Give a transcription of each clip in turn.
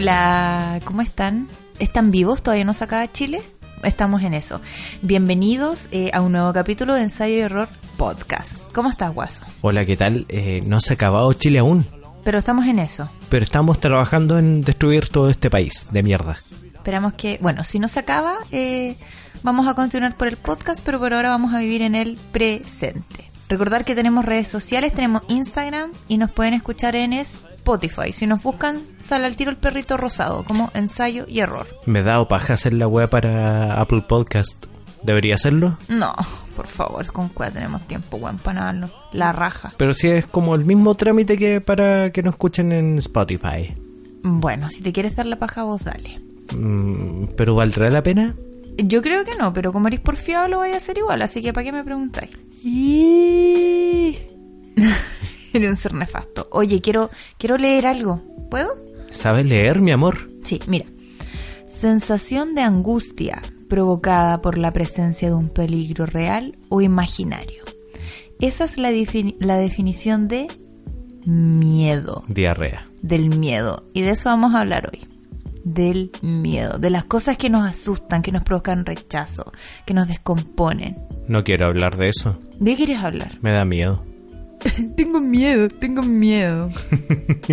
Hola, ¿cómo están? ¿Están vivos? ¿Todavía no se acaba Chile? Estamos en eso. Bienvenidos eh, a un nuevo capítulo de Ensayo y Error Podcast. ¿Cómo estás, Guaso? Hola, ¿qué tal? Eh, no se ha acabado Chile aún, Pero estamos en eso. pero estamos trabajando en destruir todo este país de mierda. Esperamos que, bueno, si no se acaba, eh, vamos a continuar por el podcast, pero por ahora vamos a vivir en el presente. Recordar que tenemos redes sociales, tenemos Instagram y nos pueden escuchar en Spotify. Si nos buscan, sale al tiro el perrito rosado, como ensayo y error. Me da paja hacer la web para Apple Podcast. ¿Debería hacerlo? No, por favor, con cuál tenemos tiempo, weón, para darnos la raja. Pero si es como el mismo trámite que para que nos escuchen en Spotify. Bueno, si te quieres dar la paja, vos dale. Mm, ¿Pero valdrá la pena? Yo creo que no, pero como eres porfiado lo voy a hacer igual, así que ¿para qué me preguntáis? Eres un ser nefasto. Oye, quiero, quiero leer algo. ¿Puedo? ¿Sabes leer, mi amor? Sí, mira. Sensación de angustia provocada por la presencia de un peligro real o imaginario. Esa es la, defini- la definición de miedo. Diarrea. Del miedo. Y de eso vamos a hablar hoy. Del miedo. De las cosas que nos asustan, que nos provocan rechazo, que nos descomponen. No quiero hablar de eso. ¿De qué quieres hablar? Me da miedo. Tengo miedo, tengo miedo.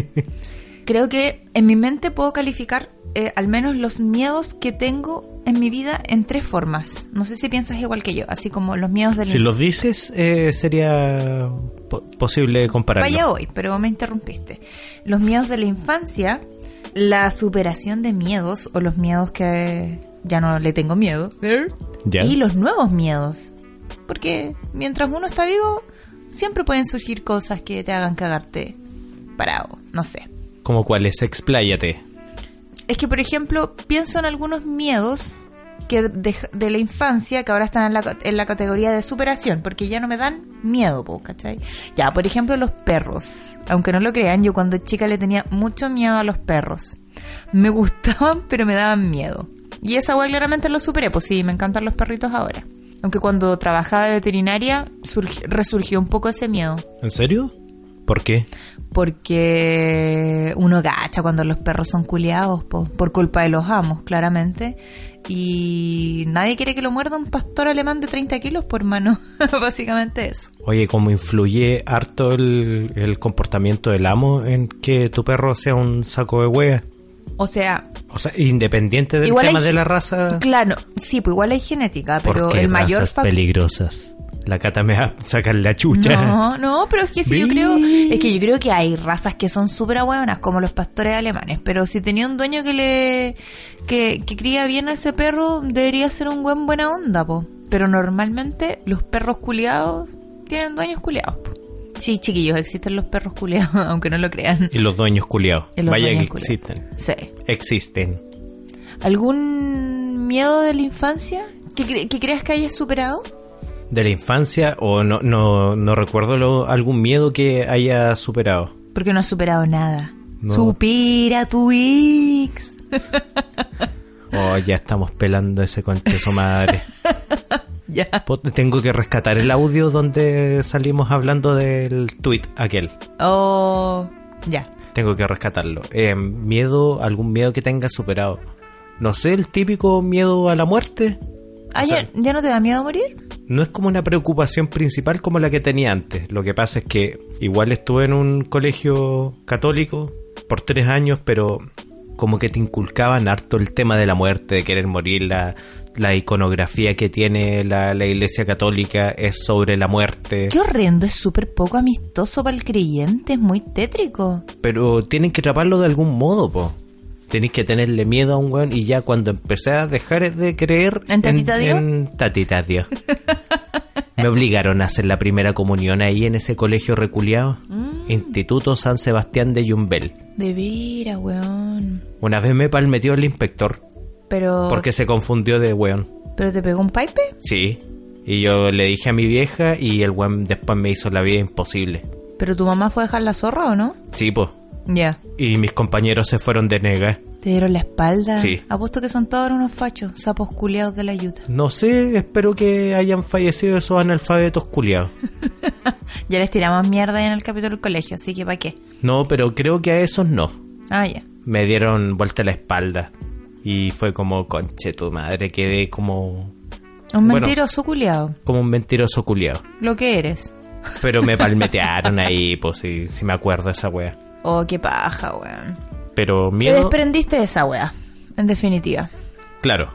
Creo que en mi mente puedo calificar eh, al menos los miedos que tengo en mi vida en tres formas. No sé si piensas igual que yo, así como los miedos del Si los dices, eh, sería po- posible compararlo. Vaya hoy, pero me interrumpiste. Los miedos de la infancia, la superación de miedos o los miedos que ya no le tengo miedo. Ya. Y los nuevos miedos. Porque mientras uno está vivo, siempre pueden surgir cosas que te hagan cagarte parado. No sé. ¿Como cuáles? Expláyate. Es que, por ejemplo, pienso en algunos miedos que de, de la infancia que ahora están en la, en la categoría de superación, porque ya no me dan miedo, po, ¿cachai? Ya, por ejemplo, los perros. Aunque no lo crean, yo cuando chica le tenía mucho miedo a los perros. Me gustaban, pero me daban miedo. Y esa weá claramente lo superé, pues sí, me encantan los perritos ahora. Aunque cuando trabajaba de veterinaria surgi- resurgió un poco ese miedo. ¿En serio? ¿Por qué? Porque uno gacha cuando los perros son culiados, po, por culpa de los amos, claramente. Y nadie quiere que lo muerda un pastor alemán de 30 kilos, por mano. Básicamente eso. Oye, ¿cómo influye harto el, el comportamiento del amo en que tu perro sea un saco de hueá? O sea, O sea, independiente del Igual tema hay- de la raza. claro, sí, pues igual hay genética, pero ¿Por qué el mayor razas peligrosas? La cata me va a sacar la chucha. No, no, pero es que sí, yo creo, es que yo creo que hay razas que son súper ahueonas, como los pastores alemanes, pero si tenía un dueño que le, que, que cría bien a ese perro, debería ser un buen buena onda, po. Pero normalmente los perros culiados tienen dueños culiados, po. Sí, chiquillos, existen los perros culiados, aunque no lo crean. Y los dueños culiados. Los Vaya que existen. Sí. Existen. ¿Algún miedo de la infancia que, cre- que creas que hayas superado? De la infancia, o no, no, no recuerdo lo- algún miedo que haya superado. Porque no has superado nada. No. Supera tu ex. Oh, ya estamos pelando ese concheso madre. Ya. Po- Tengo que rescatar el audio donde salimos hablando del tweet aquel. Oh, ya. Tengo que rescatarlo. Eh, miedo, algún miedo que tenga superado. No sé, el típico miedo a la muerte. Ah, O sea- ¿ya, ya no te da miedo morir? No es como una preocupación principal como la que tenía antes. Lo que pasa es que igual estuve en un colegio católico por tres años, pero como que te inculcaban harto el tema de la muerte, de querer morir, la, iconografía que tiene la, la iglesia católica es sobre la muerte. Qué horrendo, es súper poco amistoso para el creyente, es muy tétrico. Pero tienen que atraparlo de algún modo, po. Tenéis que tenerle miedo a un weón y ya cuando empecé a dejar de creer ¿En Tatita Dios? en Tatita Dios. Me obligaron a hacer la primera comunión ahí en ese colegio reculeado. Mm. Instituto San Sebastián de Yumbel. De veras, weón. Una vez me palmetió el inspector Pero... porque se confundió de weón. ¿Pero te pegó un pipe? Sí. Y yo le dije a mi vieja y el weón después me hizo la vida imposible. ¿Pero tu mamá fue a dejar la zorra o no? Sí, pues. Ya. Y mis compañeros se fueron de nega. ¿Te dieron la espalda? Sí. Apuesto que son todos unos fachos, sapos culiados de la yuta. No sé, espero que hayan fallecido esos analfabetos culiados. Ya les tiramos mierda en el capítulo del colegio, así que ¿para qué? No, pero creo que a esos no. Ah, ya. me dieron vuelta la espalda. Y fue como, conche tu madre, quedé como... Un Bueno. mentiroso culiado. Como un mentiroso culiado. Lo que eres. Pero me palmetearon ahí, pues si, si me acuerdo esa wea. Oh, qué paja, weón. Pero Te miedo, desprendiste de esa wea, en definitiva. claro.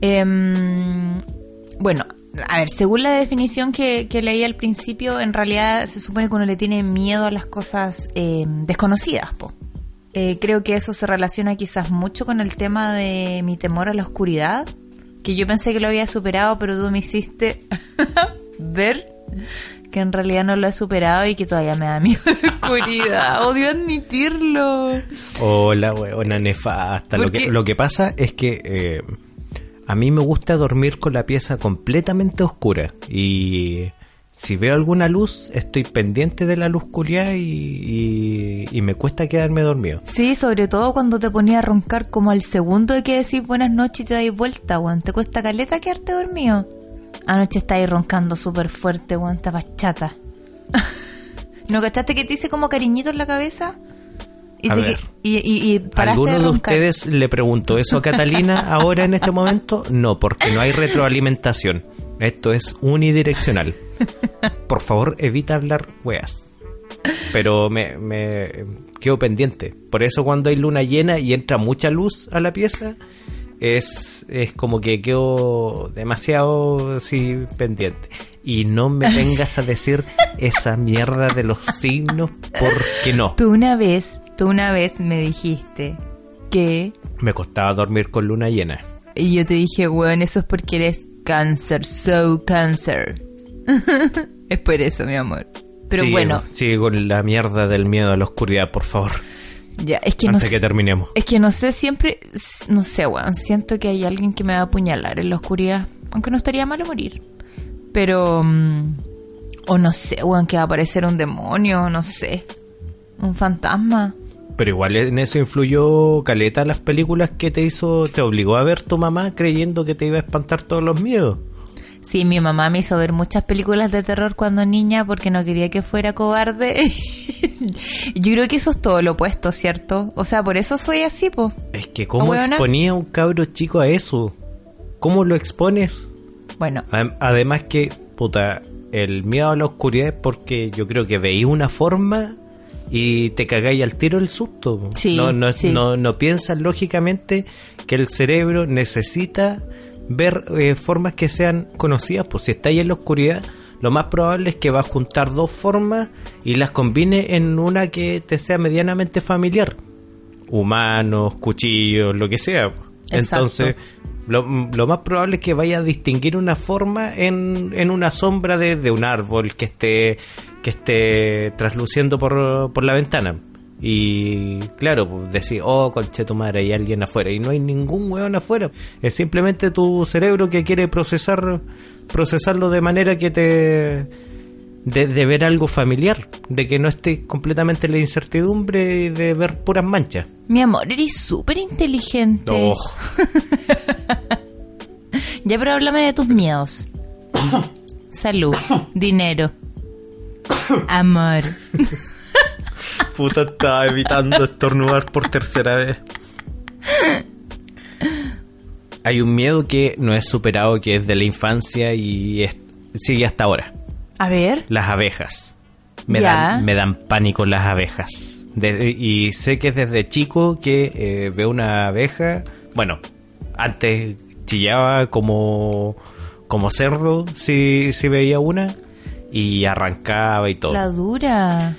Em, bueno, a ver, según la definición que, que leí al principio, en realidad se supone que uno le tiene miedo a las cosas em, desconocidas, po. Eh, creo que eso se relaciona quizás mucho con el tema de mi temor a la oscuridad, que yo pensé que lo había superado, pero tú me hiciste ver que en realidad no lo he superado y que todavía me da miedo la oscuridad. Odio admitirlo. Hola, weona nefasta. Lo que, lo que pasa es que eh, a mí me gusta dormir con la pieza completamente oscura. Y si veo alguna luz, estoy pendiente de la luz culiada y, y, y me cuesta quedarme dormido. Sí, sobre todo cuando te ponía a roncar como al segundo de que decís buenas noches y te dais vuelta, weón. Te cuesta caleta quedarte dormido. Anoche estáis roncando súper fuerte, weón. Estabas chata. ¿No cachaste que te hice como cariñito en la cabeza? Y, A te- ver. y, ¿Alguno de de ustedes le preguntó eso a Catalina ahora en este momento? No, porque no hay retroalimentación. Esto es unidireccional. Por favor, evita hablar weas. Pero me, me quedo pendiente. Por eso cuando hay luna llena y entra mucha luz a la pieza, es, es como que quedo demasiado sí, pendiente. Y no me vengas a decir esa mierda de los signos porque no. Tú una vez, tú una vez me dijiste que... Me costaba dormir con luna llena. Y yo te dije, weón, eso es porque eres cáncer, so cáncer. es por eso, mi amor. Pero Sigue- bueno, Sigue con la mierda del miedo a la oscuridad, por favor. ya, es que no antes sé- que terminemos. Es que no sé, siempre, no sé, weón, siento que hay alguien que me va a apuñalar en la oscuridad, aunque no estaría malo morir. Pero, mm, o no sé, weón, que va a aparecer un demonio, no sé, un fantasma. Pero igual en eso influyó Caleta las películas que te hizo, te obligó a ver tu mamá creyendo que te iba a espantar todos los miedos. Sí, mi mamá me hizo ver muchas películas de terror cuando niña porque no quería que fuera cobarde. Yo creo que eso es todo lo opuesto, ¿cierto? O sea, por eso soy así, po. Es que cómo exponía un cabro chico a eso. ¿Cómo lo expones? Bueno, Adem- Además que, puta, el miedo a la oscuridad es porque yo creo que veí una forma y te cagáis al tiro el susto. Sí, no, no, sí. no, no piensas lógicamente que el cerebro necesita ver eh, formas que sean conocidas. Pues si estáis en la oscuridad, lo más probable es que va a juntar dos formas y las combine en una que te sea medianamente familiar. Humanos, cuchillos, lo que sea. Exacto. Entonces, lo, lo más probable es que vaya a distinguir una forma en, en una sombra de, de un árbol que esté que esté trasluciendo por, por la ventana. Y claro, pues decir, oh, conche tu madre, hay alguien afuera. Y no hay ningún hueón afuera. Es simplemente tu cerebro que quiere procesar procesarlo de manera que te... De, de ver algo familiar, de que no esté completamente en la incertidumbre y de ver puras manchas. mi amor, eres súper inteligente. Oh, Ya, pero háblame de tus miedos. Salud, dinero, amor. Puta, estaba evitando estornudar por tercera vez. Hay un miedo que no es superado, que es de la infancia y es- sigue hasta ahora. A ver. Las abejas. Me, dan, me dan pánico las abejas. De- y sé que desde chico que eh, veo una abeja, bueno, antes chillaba como, como cerdo si, si veía una y arrancaba y todo. La dura.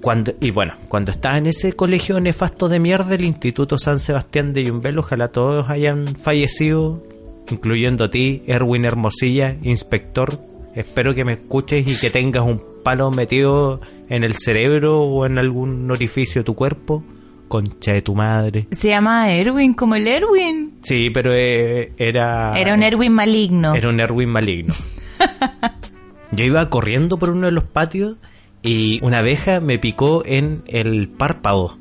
Cuando, y bueno, cuando estaba en ese colegio nefasto de mierda, el Instituto San Sebastián de Yumbel, ojalá todos hayan fallecido, incluyendo a ti, Erwin Hermosilla, inspector. Espero que me escuches y que tengas un palo metido en el cerebro o en algún orificio de tu cuerpo. Concha de tu madre. Se llama Erwin, como el Erwin. Sí, pero eh, era... Era un Erwin maligno. Era un Erwin maligno. Yo iba corriendo por uno de los patios y una abeja me picó en el párpado.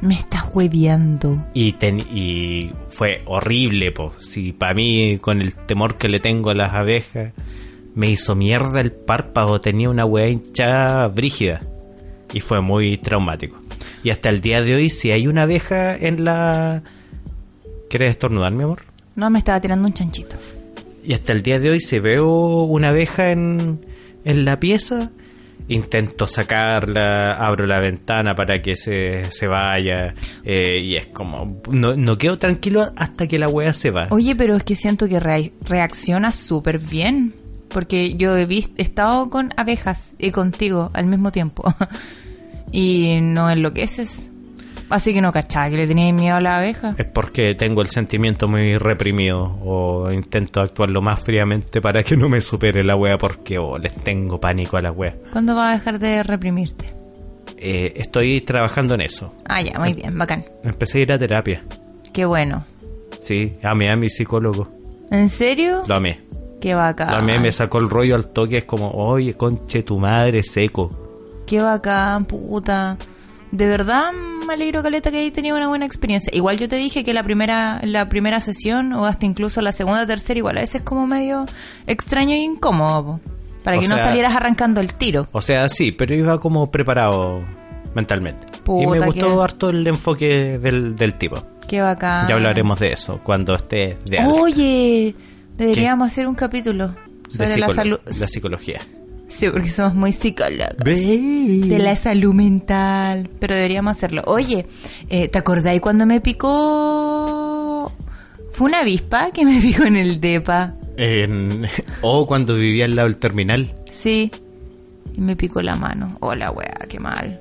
Me estás hueviando. Y, ten- y fue horrible, po. Si para mí, con el temor que le tengo a las abejas, me hizo mierda el párpado. Tenía una weá hinchada brígida. Y fue muy traumático. Y hasta el día de hoy, si hay una abeja en la... ¿Quieres estornudar, mi amor? No, me estaba tirando un chanchito. Y hasta el día de hoy, si veo una abeja en, en la pieza, intento sacarla, abro la ventana para que se, se vaya. eh, y es como. No, no quedo tranquilo hasta que la wea se va. Oye, pero es que siento que rea- reacciona súper bien. Porque yo he visto, he estado con abejas y contigo al mismo tiempo. y no enloqueces. Así que no cachaba que le tenías miedo a la abeja. Es porque tengo el sentimiento muy reprimido o intento actuar lo más fríamente para que no me supere la wea porque oh, les tengo pánico a la wea. ¿Cuándo vas a dejar de reprimirte? Eh, estoy trabajando en eso. Ah, ya, muy bien, bacán. Empecé a ir a terapia. Qué bueno. Sí, amé a mi psicólogo. ¿En serio? Lo amé. Qué bacán. Lo amé, me sacó el rollo al toque. Es como, oye, conche tu madre seco. Qué bacán, puta. De verdad me alegro, Caleta, que hayas tenido una buena experiencia. Igual yo te dije que la primera, la primera sesión, o hasta incluso la segunda, tercera, igual a veces es como medio extraño e incómodo. po. Para O que no sea- salieras arrancando el tiro. O sea, sí, pero iba como preparado mentalmente. y Puta, me gustó que- harto el enfoque del, del tipo. Qué bacán. Ya hablaremos de eso cuando esté de alta. Oye, deberíamos hacer un capítulo sobre la salud. la psicología. Sí, porque somos muy psicólogos. De la salud mental. Pero deberíamos hacerlo. Oye, eh, ¿te acordáis cuando me picó... Fue una avispa que me picó en el depa. O cuando vivía al lado del terminal. Sí. Y me picó la mano. Hola, weá, qué mal.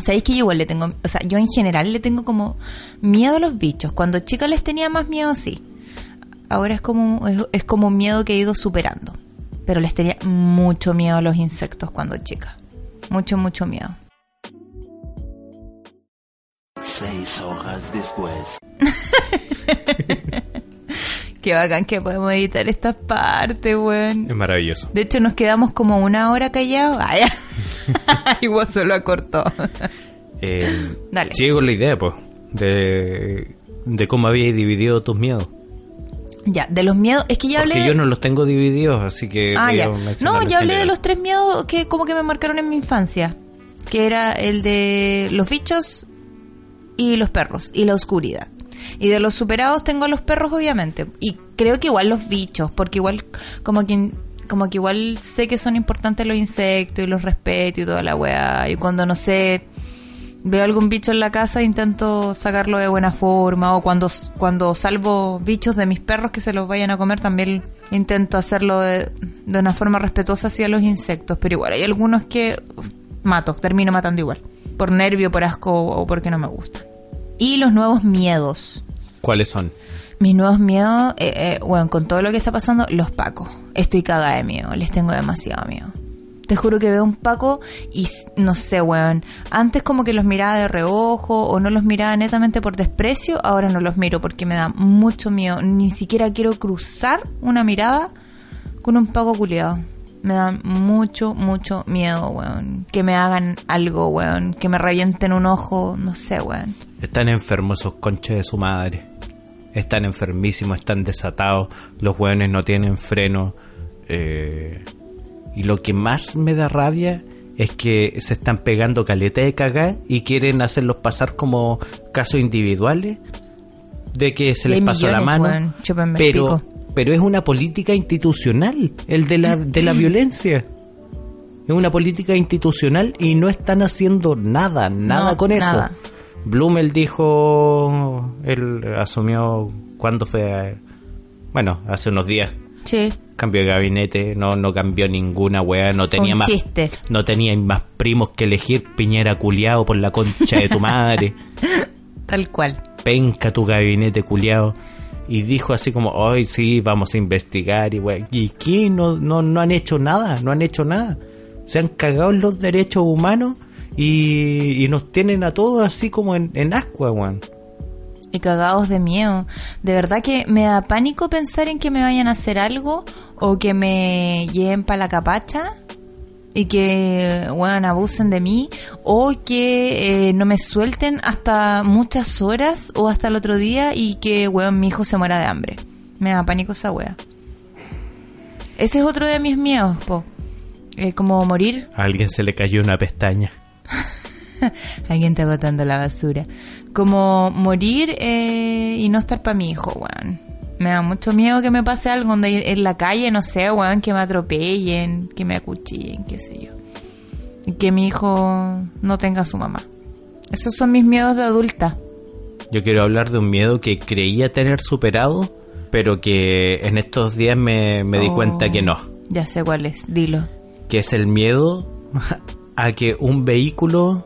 ¿Sabéis que yo igual le tengo... O sea, yo en general le tengo como miedo a los bichos. Cuando chica les tenía más miedo, sí. Ahora es como, es, es como un miedo que he ido superando. Pero les tenía mucho miedo a los insectos cuando chica. Mucho, mucho miedo. Seis horas después. Qué bacán que podemos editar estas partes, weón. Es maravilloso. De hecho, nos quedamos como una hora callados. Ay, igual solo acortó. Eh, Dale. Sigue con la idea, pues, de, de cómo habías dividido tus miedos. Ya, de los miedos. Es que ya hablé. Porque yo no los tengo divididos, así que... Ah, ya. No, yo hablé de los tres miedos que como que me marcaron en mi infancia. Que era el de los bichos y los perros y la oscuridad. Y de los superados tengo a los perros, obviamente. Y creo que igual los bichos, porque igual como que como que igual sé que son importantes los insectos y los respeto y toda la weá. Y cuando no sé, veo algún bicho en la casa intento sacarlo de buena forma. O cuando, cuando salvo bichos de mis perros que se los vayan a comer también intento hacerlo de, de una forma respetuosa hacia los insectos. Pero igual hay algunos que mato, termino matando igual. Por nervio, por asco o porque no me gustan. Y los nuevos miedos. ¿Cuáles son? Mis nuevos miedos, eh, eh, bueno, con todo lo que está pasando, los pacos. Estoy cagada de miedo, les tengo demasiado miedo. Te juro que veo un paco y no sé, weón. Antes como que los miraba de reojo o no los miraba netamente por desprecio, ahora no los miro porque me da mucho miedo. Ni siquiera quiero cruzar una mirada con un paco culiado. Me da mucho, mucho miedo, weón. Que me hagan algo, weón. Que me revienten un ojo, no sé, weón. Están enfermos esos conches de su madre. Están enfermísimos, están desatados. Los hueones no tienen freno. eh, y lo que más me da rabia es que se están pegando caleta de cagá y quieren hacerlos pasar como casos individuales de que se les pasó la mano. pero, pero es una política institucional, el de la, de la violencia. Es una política institucional y no están haciendo nada, nada No, con eso. nada. Blumel dijo, él asumió, ¿cuándo fue? Bueno, hace unos días. Sí, Cambió de gabinete, no, no cambió ninguna weá, no tenía un más. chiste. No tenía más primos que elegir Piñera culiado por la concha de tu madre. Tal cual. Penca tu gabinete culiado. Y dijo así como, hoy sí, vamos a investigar y weá. ¿Y qué? No, no, no han hecho nada, no han hecho nada. Se han cagado en los derechos humanos y, y nos tienen a todos así como en, en ascua, weón. Y cagados de miedo. De verdad que me da pánico pensar en que me vayan a hacer algo o que me lleven para la capacha y que, bueno, abusen de mí o que eh, no me suelten hasta muchas horas o hasta el otro día y que, weón, mi hijo se muera de hambre. Me da pánico esa wea. Ese es otro de mis miedos, po. Eh, como morir A alguien se le cayó una pestaña. Alguien está botando la basura. Como morir eh, y no estar para mi hijo, weón. Me da mucho miedo que me pase algo donde en la calle, no sé, weón, que me atropellen, que me acuchillen, qué sé yo. Y que mi hijo no tenga a su mamá. Esos son mis miedos de adulta. Yo quiero hablar de un miedo que creía tener superado, pero que en estos días me, me di Oh. cuenta que no. Ya sé cuál es, dilo. Que es el miedo a que un vehículo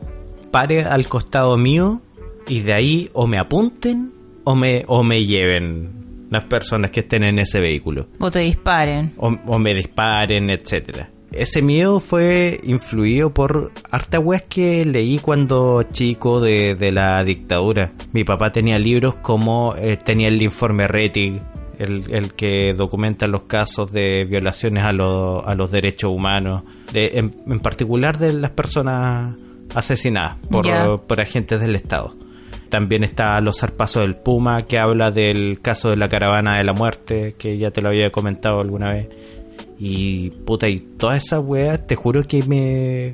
pare al costado mío y de ahí o me apunten o me, o me lleven las personas que estén en ese vehículo. O te disparen. o, o me disparen, etcétera. Ese miedo fue influido por harta weas que leí cuando chico de, de la dictadura. Mi papá tenía libros como eh, tenía el informe Rettig, el, el que documenta los casos de violaciones a, lo- a los derechos humanos, de, en, en particular de las personas asesinadas por, por agentes del Estado. También está Los zarpazos del Puma, que habla del caso de la caravana de la muerte, que ya te lo había comentado alguna vez. Y puta, y todas esas weas, te juro que me.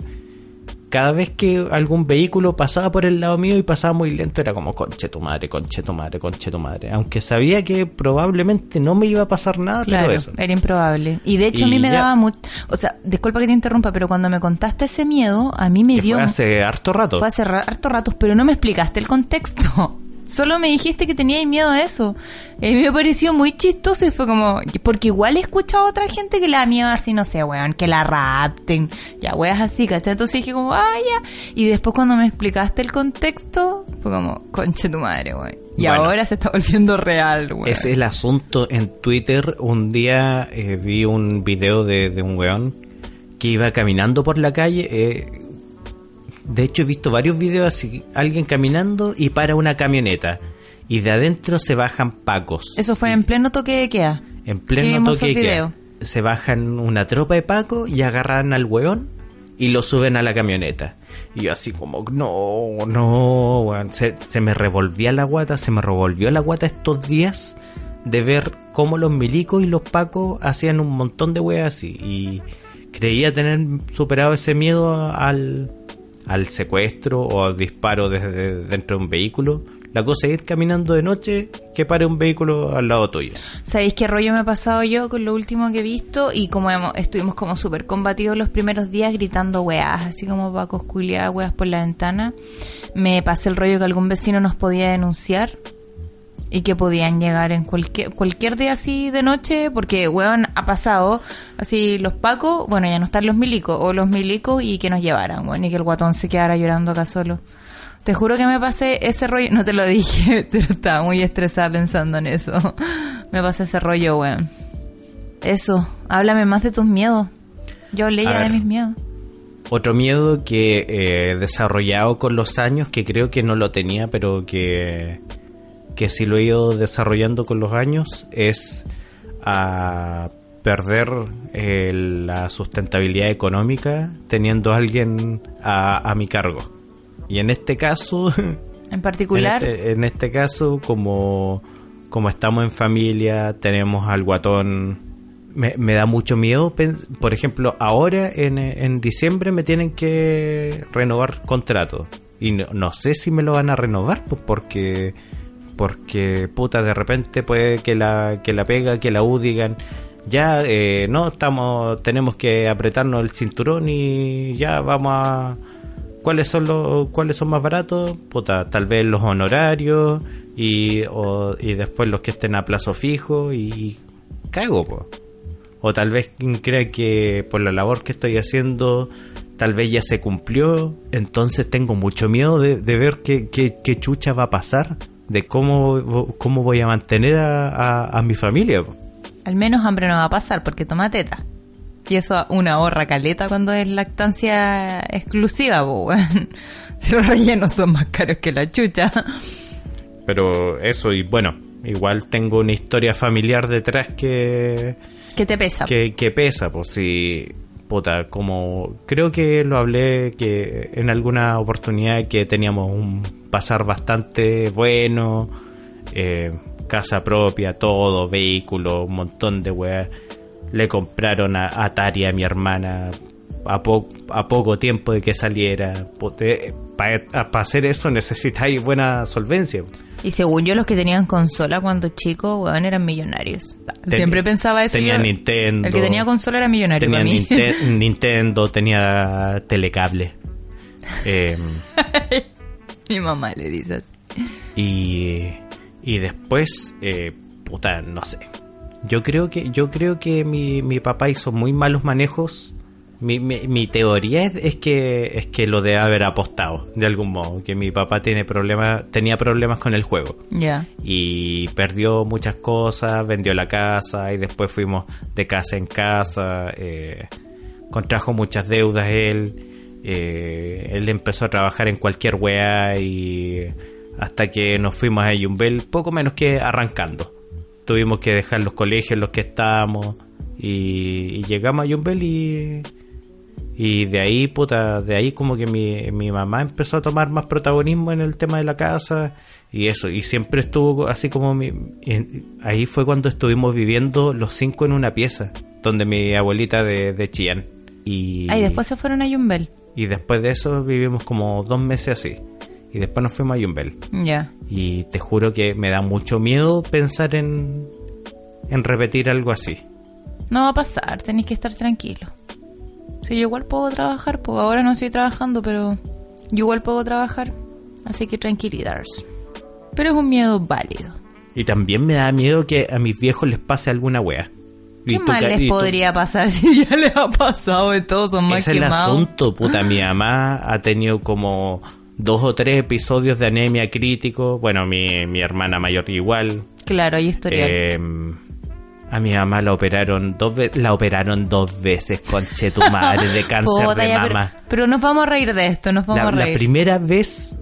Cada vez que algún vehículo pasaba por el lado mío y pasaba muy lento, era como conche tu madre, conche tu madre, conche tu madre. Aunque sabía que probablemente no me iba a pasar nada, Claro, pero eso. era improbable. Y de hecho a mí me ya. daba mucho... O sea, disculpa que te interrumpa, pero cuando me contaste ese miedo, a mí me Que dio... fue hace harto rato. Fue hace ra- harto ratos, pero no me explicaste el contexto. Solo me dijiste que tenías miedo a eso. Mí me pareció muy chistoso y fue como... Porque igual he escuchado a otra gente que le da miedo así, no sé, weón, que la rapten. Ya, weas así, ¿cachai? Entonces dije como, ah, ya. Y después cuando me explicaste el contexto, fue como, conche tu madre, weón. Y Bueno. ahora se está volviendo real, weón. Es el asunto en Twitter. Un día eh, vi un video de, de un weón que iba caminando por la calle. eh, de hecho, he visto varios videos así: alguien caminando y para una camioneta. Y de adentro se bajan pacos. Eso fue en pleno toque de queda. En pleno toque de queda. Se bajan una tropa de pacos y agarran al weón y lo suben a la camioneta. Y yo así como, no, no, weón. Se, se me revolvía la guata, se me revolvió la guata estos días de ver cómo los milicos y los pacos hacían un montón de weas así. Y creía tener superado ese miedo al, al secuestro o al disparo desde dentro de un vehículo. La cosa es ir caminando de noche que pare un vehículo al lado tuyo. ¿Sabéis qué rollo me he pasado yo con lo último que he visto? Y como estuvimos como súper combatidos los primeros días gritando weas, así como pacos culiadas, weas por la ventana. Me pasé el rollo que algún vecino nos podía denunciar y que podían llegar en cualquier cualquier día así de noche, porque weón ha pasado así los pacos, bueno ya no están los milicos, o los milicos y que nos llevaran, weón, y que el guatón se quedara llorando acá solo. Te juro que me pasé ese rollo, no te lo dije, pero estaba muy estresada pensando en eso. Me pasé ese rollo, weón. Eso, háblame más de tus miedos. Yo hablé ya de mis miedos. Otro miedo que eh, he desarrollado con los años, que creo que no lo tenía, pero que, que sí lo he ido desarrollando con los años, es a perder eh, la sustentabilidad económica teniendo a alguien a, a mi cargo. Y en este caso, En particular, en este, en este caso, como, como estamos en familia, tenemos al guatón. Me, me da mucho miedo. Por ejemplo, ahora en, en diciembre me tienen que renovar contrato. Y no, no sé si me lo van a renovar, pues porque. Porque, puta, de repente puede que la, que la pega, que la U digan. Ya, eh, no, estamos. Tenemos que apretarnos el cinturón y ya vamos a ¿Cuáles son los cuáles son más baratos? Puta, tal vez los honorarios y, o- y después los que estén a plazo fijo y cago, po. O tal vez crea que por la labor que estoy haciendo tal vez ya se cumplió, entonces tengo mucho miedo de, de ver qué, qué, qué chucha va a pasar, de cómo, cómo voy a mantener a, a- a mi familia. al menos hambre no va a pasar porque toma teta. Y eso una ahorra caleta cuando es lactancia exclusiva. Si los rellenos son más caros que la chucha. Pero eso, y bueno, igual tengo una historia familiar detrás que... ¿Qué te pesa? que, que pesa, pues si puta, como creo que lo hablé que en alguna oportunidad que teníamos un pasar bastante bueno, eh, casa propia, todo, vehículo, un montón de weas. Le compraron a Atari a mi hermana a, po- a poco tiempo de que saliera. Puta, para hacer eso necesitáis buena solvencia. Y según yo, los que tenían consola cuando chicos, weón, eran millonarios. Ten- Siempre pensaba eso. Tenía yo. Nintendo. El que tenía consola era millonario Tenía para mí. Ninte- Nintendo, tenía telecable. Eh, Mi mamá le dice así. y, y después, eh, puta, no sé. Yo creo que, yo creo que mi, mi papá hizo muy malos manejos. Mi, mi, mi teoría es, es que es que lo debe haber apostado de algún modo, que mi papá tiene problemas, tenía problemas con el juego Ya. y perdió muchas cosas, vendió la casa y después fuimos de casa en casa, eh, contrajo muchas deudas él, eh, él empezó a trabajar en cualquier weá y hasta que nos fuimos a Yumbel, poco menos que arrancando. Tuvimos que dejar los colegios en los que estábamos y, y llegamos a Yumbel y, y de ahí, puta, de ahí como que mi, mi mamá empezó a tomar más protagonismo en el tema de la casa y eso, y siempre estuvo así como mi... en- ahí fue cuando estuvimos viviendo los cinco en una pieza, donde mi abuelita de, de Chillán. Y, Ah, y después se fueron a Yumbel. y después de eso vivimos como dos meses así. Y después nos fuimos a Yumbel. Ya. Y te juro que me da mucho miedo pensar en, en repetir algo así. No va a pasar, tenéis que estar tranquilo. Sí, yo igual puedo trabajar, pues ahora no estoy trabajando, pero yo igual puedo trabajar. Así que tranquilidad. Pero es un miedo válido. Y también me da miedo que a mis viejos les pase alguna wea. ¿Qué mal les podría pasar si ya les ha pasado de todo? Son más Ese es el quemados. asunto, puta. Mi mamá ha tenido como dos o tres episodios de anemia crítico. Bueno, mi, mi hermana mayor igual. Claro, hay historial. Eh, a mi mamá la operaron dos veces, la operaron dos veces, conche tu madre, de cáncer de ya, mama. pero nos vamos a reír de esto, nos vamos La, a la reír. primera vez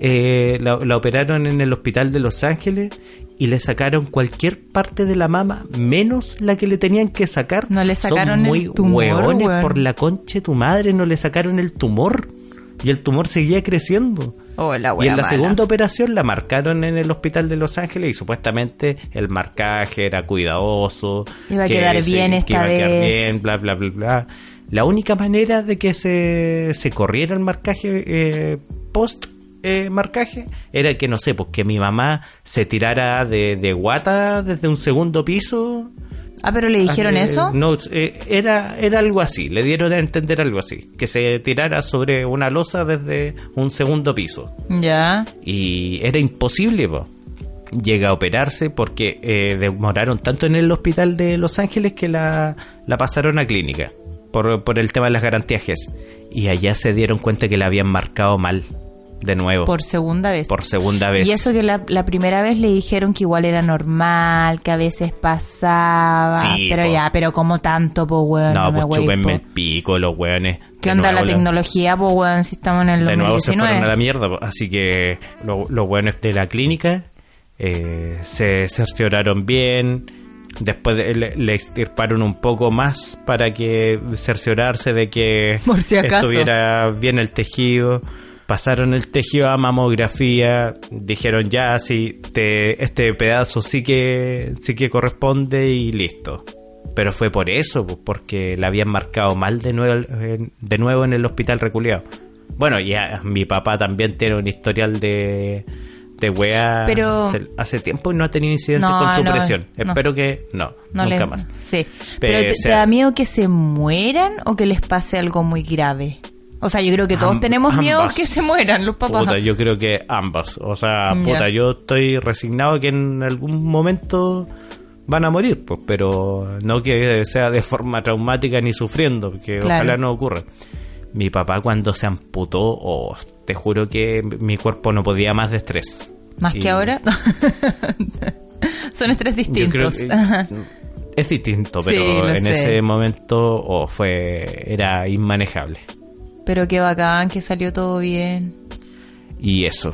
eh, la, la operaron en el hospital de Los Ángeles y le sacaron cualquier parte de la mama menos la que le tenían que sacar. No le sacaron Son el muy tumor, hueones por la concha de tu madre, no le sacaron el tumor. Y el tumor seguía creciendo. Oh, la y en la mala. segunda operación la marcaron en el hospital de Los Ángeles y supuestamente el marcaje era cuidadoso. Iba a que quedar se- bien que esta iba a quedar bien, bla, bla, bla, bla. La única manera de que se, se corriera el marcaje eh, post eh, marcaje era que, no sé, pues que mi mamá se tirara de, de guata desde un segundo piso. Ah, pero le dijeron Eh, eso. No, eh, era, era algo así, le dieron a entender algo así, que se tirara sobre una losa desde un segundo piso. Ya. Y era imposible, po. Llega a operarse porque eh, demoraron tanto en el hospital de Los Ángeles que la, la pasaron a clínica por, por el tema de las garantías GES. Y allá se dieron cuenta que la habían marcado mal, de nuevo, Por segunda vez. por segunda vez. Y eso que la, la primera vez le dijeron que igual era normal, que a veces pasaba. Sí, pero po. ya, pero como tanto, po, weón. no, me pues chúpenme el pico, los weones. ¿Qué onda la tecnología, po, weón, si estamos en el de nuevo se 2019? fueron a la mierda. po. Así que lo- los buenos de la clínica eh, se cercioraron bien. Después de- le, le extirparon un poco más para que cerciorarse de que si estuviera bien el tejido. Pasaron el tejido a mamografía, dijeron ya, sí, te, este pedazo sí que, sí que corresponde y listo. Pero fue por eso, pues, porque la habían marcado mal de nuevo, en- de nuevo en el hospital reculeado. Bueno, ya mi papá también tiene un historial de, de wea Pero- hace, hace tiempo y no ha tenido incidentes No, con su no, presión. no. Espero que no, No nunca le- más. Sí. Pero, Pero te, o sea- te da miedo que se mueran o que les pase algo muy grave. O sea, yo creo que todos tenemos miedo ambas. que se mueran los papás. Puta, yo creo que ambas. O sea, puta, yo estoy resignado que en algún momento van a morir, pues, pero no que sea de forma traumática ni sufriendo, porque Claro. ojalá no ocurra. Mi papá cuando se amputó, oh, te juro que mi cuerpo no podía más de estrés. Más Y que ahora. Son estrés yo creo distintos. que es distinto, pero en sé. ese momento oh, fue era inmanejable. Pero qué bacán, que salió todo bien. Y eso.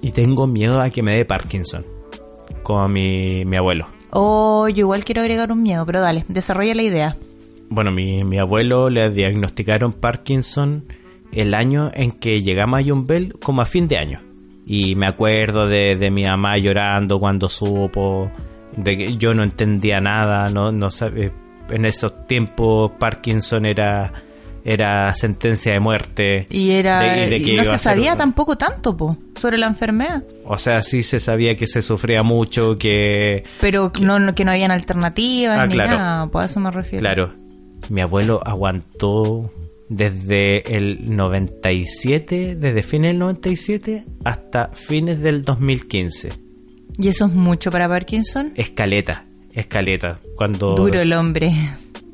Y tengo miedo a que me dé Parkinson. Como mi, mi abuelo. Oh, yo igual quiero agregar un miedo, pero dale, desarrolla la idea. Bueno, mi, mi abuelo le diagnosticaron Parkinson el año en que llegamos a Yumbel como a fin de año. Y me acuerdo de, de mi mamá llorando cuando supo, de que yo no entendía nada, no, no sab- eh, en esos tiempos Parkinson era era sentencia de muerte. Y era de- que no se ser- sabía tampoco tanto, po, sobre la enfermedad. O sea, sí se sabía que se sufría mucho, que... Pero no, no- que no habían alternativas Ah, ni claro. nada, pues a eso me refiero. Claro, mi abuelo aguantó desde el 97, desde fines del 97 hasta fines del 2015. Y eso es mucho para Parkinson. Escaleta, escaleta. Cuando... Duro el hombre.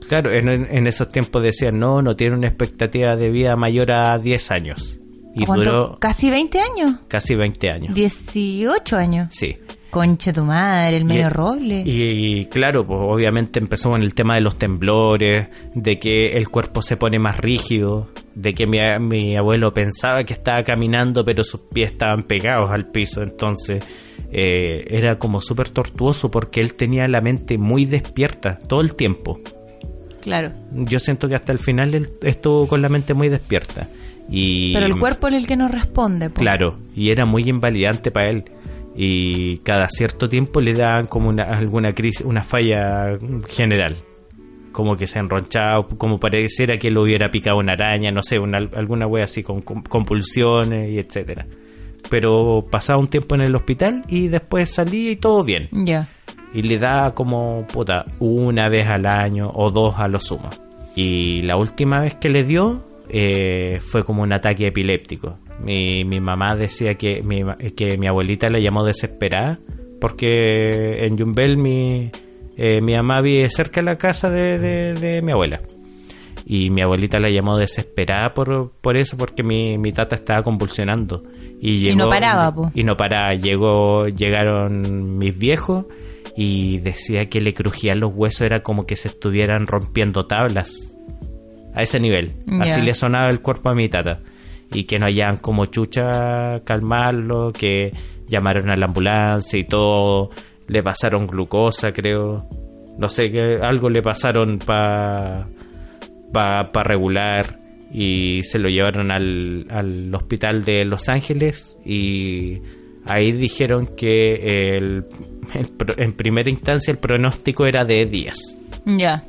Claro, en, en esos tiempos decían, no, no tiene una expectativa de vida mayor a 10 años. Y ¿Cuánto? duró ¿Casi 20 años? casi 20 años. 18 años. Sí. Conche tu madre, el medio Y- roble. Y, claro, pues obviamente empezó con el tema de los temblores, de que el cuerpo se pone más rígido, de que mi, mi abuelo pensaba que estaba caminando pero sus pies estaban pegados al piso, entonces eh, era como súper tortuoso porque él tenía la mente muy despierta todo el tiempo. Claro. Yo siento que hasta el final él estuvo con la mente muy despierta. Y, Pero el cuerpo es el que no responde. po. Claro, y era muy invalidante para él. Y cada cierto tiempo le daban como una, alguna crisis, una falla general. Como que se enronchaba, como pareciera que lo hubiera picado una araña, no sé, una, alguna wea así con, con compulsiones y etcétera. Pero pasaba un tiempo en el hospital y después salía y todo bien. Ya. Y le da como, puta, una vez al año o dos a lo sumo. Y la última vez que le dio eh, fue como un ataque epiléptico. Mi, mi mamá decía que mi, que mi abuelita la llamó desesperada porque en Yumbel mi, eh, mi mamá vive cerca de la casa de, de- de mi abuela. Y mi abuelita la llamó desesperada por, por eso, porque mi, mi tata estaba convulsionando. Y, Y no paraba, po. Y no paraba. Llegó, llegaron mis viejos y decía que le crujían los huesos, era como que se estuvieran rompiendo tablas. A ese nivel. Así le sonaba el cuerpo a mi tata. Y que no hayan como chucha calmarlo, que llamaron a la ambulancia y todo. Le pasaron glucosa, creo. No sé, que algo le pasaron para para regular y se lo llevaron al, al hospital de Los Ángeles y ahí dijeron que el, en primera instancia el pronóstico era de días Ya.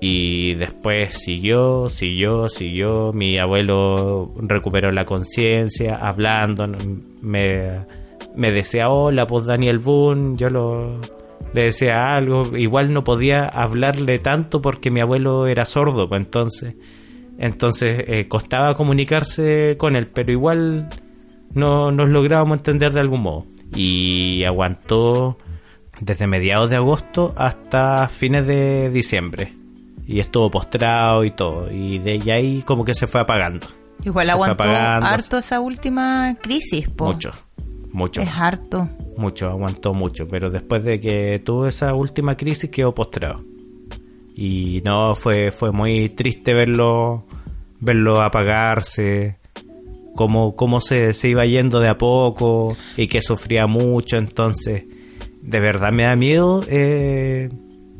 y después siguió, siguió, siguió. Mi abuelo recuperó la conciencia, hablando, me, me decía hola, pues Daniel Boone, yo lo, le decía algo, igual no podía hablarle tanto porque mi abuelo era sordo, pues entonces, entonces eh, costaba comunicarse con él, pero igual no nos lográbamos entender de algún modo. Y aguantó desde mediados de agosto hasta fines de diciembre. Y estuvo postrado y todo. Y de ahí como que se fue apagando. Igual aguantó harto esa última crisis, po. Mucho, mucho, Es harto. mucho, aguantó mucho. Pero después de que tuvo esa última crisis quedó postrado. Y no, fue, fue muy triste verlo, verlo apagarse. Cómo, cómo se, se iba yendo de a poco y que sufría mucho. Entonces, de verdad me da miedo, eh,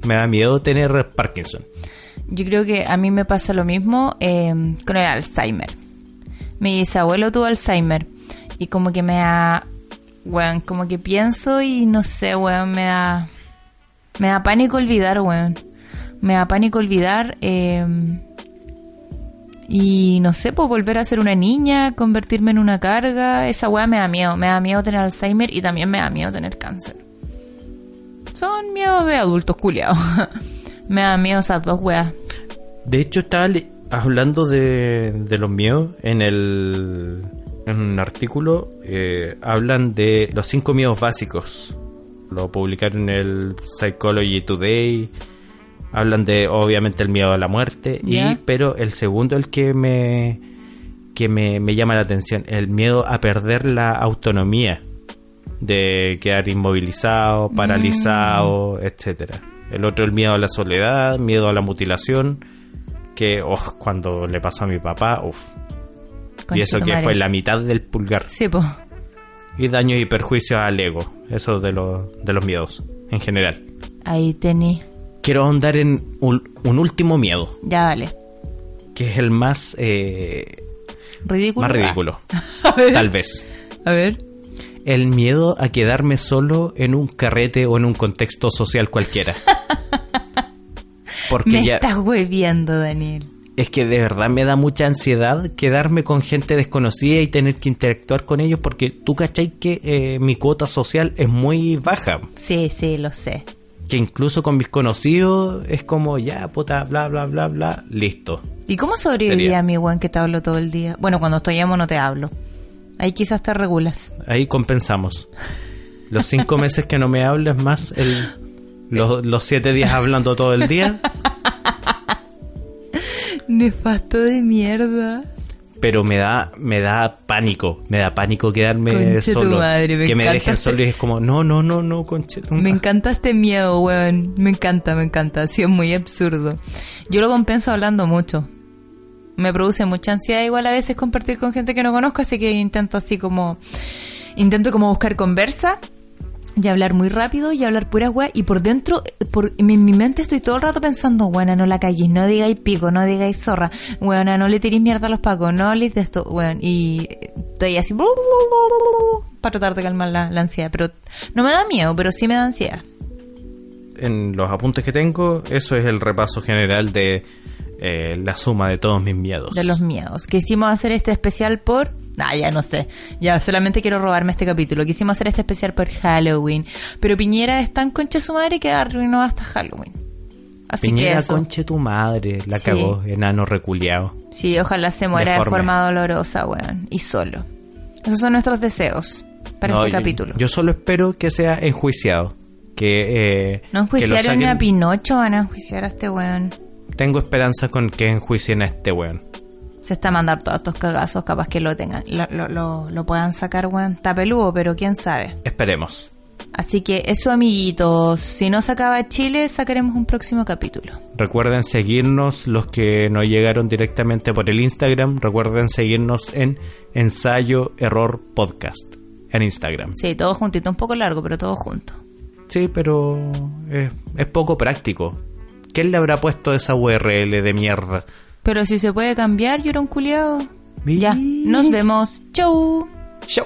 me da miedo tener Parkinson. Yo creo que a mí me pasa lo mismo eh, con el Alzheimer. Mi bisabuelo tuvo Alzheimer y como que me da, weón, como que pienso y no sé, weón, me da, me da pánico olvidar, weón. Me da pánico olvidar eh, y no sé, pues volver a ser una niña, convertirme en una carga, esa weá me da miedo. Me da miedo tener Alzheimer y también me da miedo tener cáncer. Son miedos de adultos culiados. me da miedo esas dos weas. De hecho, estaba hablando de, de los miedos en el en un artículo. eh, hablan de los cinco miedos básicos. Lo publicaron en el Psychology Today. Hablan de, obviamente, el miedo a la muerte. Y, pero el segundo, el que me que me, me llama la atención, el miedo a perder la autonomía, de quedar inmovilizado, paralizado, etcétera. El otro, el miedo a la soledad, miedo a la mutilación, que oh, cuando le pasó a mi papá, uff. Y eso que fue la mitad del pulgar. Sí. Y daños y perjuicios al ego. Eso de, los de los miedos, en general. Ahí tení. Quiero ahondar en un, un último miedo, Ya dale. que es el más, eh, Ridículo. más ridículo. Tal vez. A ver. El miedo a quedarme solo en un carrete o en un contexto social cualquiera. Porque Me ya, estás hueviendo, Daniel. es que de verdad me da mucha ansiedad quedarme con gente desconocida y tener que interactuar con ellos porque tú cachai que eh, mi cuota social es muy baja. Sí, sí, lo sé. Que incluso con mis conocidos es como ya, puta, bla, bla, bla, bla, listo. ¿Y cómo sobreviviría Sería. mi weón que te hablo todo el día? Bueno, cuando estoy amo no te hablo. Ahí quizás te regulas. Ahí compensamos. Los cinco meses que no me hables más el, los, los siete días hablando todo el día. Nefasto de mierda. Pero me da me da pánico, me da pánico quedarme Conche tu solo, madre, me que me dejen solo y es como no no no no conche tu Me madre". encanta este miedo, weón. Me encanta, me encanta. Sí, es muy absurdo. Yo lo compenso hablando mucho. Me produce mucha ansiedad igual a veces compartir con gente que no conozco, así que intento así como... Intento como buscar conversa y hablar muy rápido y hablar pura weá. Y por dentro, por, en mi mente estoy todo el rato pensando, buena, no la calles, no digáis pico, no digáis zorra, buena, no le tiréis mierda a los pacos, no habléis de esto, weón. Y estoy así para tratar de calmar la, la ansiedad. Pero no me da miedo, pero sí me da ansiedad. En los apuntes que tengo, eso es el repaso general de eh, la suma de todos mis miedos. de los miedos. Quisimos hacer este especial por... Ah, ya no sé. Ya solamente quiero robarme este capítulo. Quisimos hacer este especial por Halloween. Pero Piñera es tan concha su madre que arruinó hasta Halloween. Así que Piñera, eso. conche tu madre, la Sí. cagó, enano reculeado. Sí, ojalá se muera de forma dolorosa, weón. Y solo. Esos son nuestros deseos para No, este yo- capítulo. Yo solo espero que sea enjuiciado. Que, eh, no que enjuiciaron a Pinocho, van a enjuiciar a este weón. Tengo esperanza con que enjuicien a este weón. Se está a mandar todos estos cagazos, capaz que lo tengan, lo, lo, lo, lo puedan sacar, weón. Está peludo, pero quién sabe. Esperemos. Así que eso, amiguitos. Si no se acaba Chile, sacaremos un próximo capítulo. Recuerden seguirnos los que no llegaron directamente por el Instagram. Recuerden seguirnos en Ensayo Error Podcast en Instagram. Sí, todo juntito, un poco largo, pero todo junto. Sí, pero es, es poco práctico. ¿Quién le habrá puesto esa URL de mierda? Pero si se puede cambiar, yo era un culiado. Ya, nos vemos. Chau. Chau.